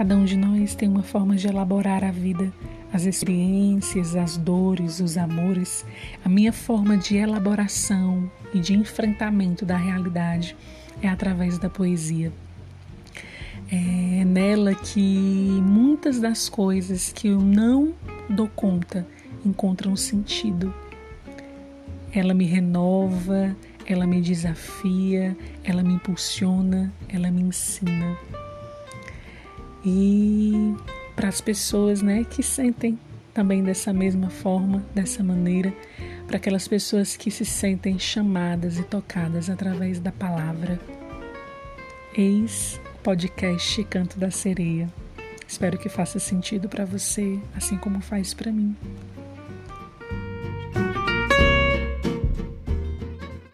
Cada um de nós tem uma forma de elaborar a vida, as experiências, as dores, os amores. A minha forma de elaboração e de enfrentamento da realidade é através da poesia. É nela que muitas das coisas que eu não dou conta encontram sentido. Ela me renova, ela me desafia, ela me impulsiona, ela me ensina. E para as pessoas né, que sentem também dessa mesma forma, dessa maneira, para aquelas pessoas que se sentem chamadas e tocadas através da palavra. Eis o podcast Canto da Sereia. Espero que faça sentido para você, assim como faz para mim.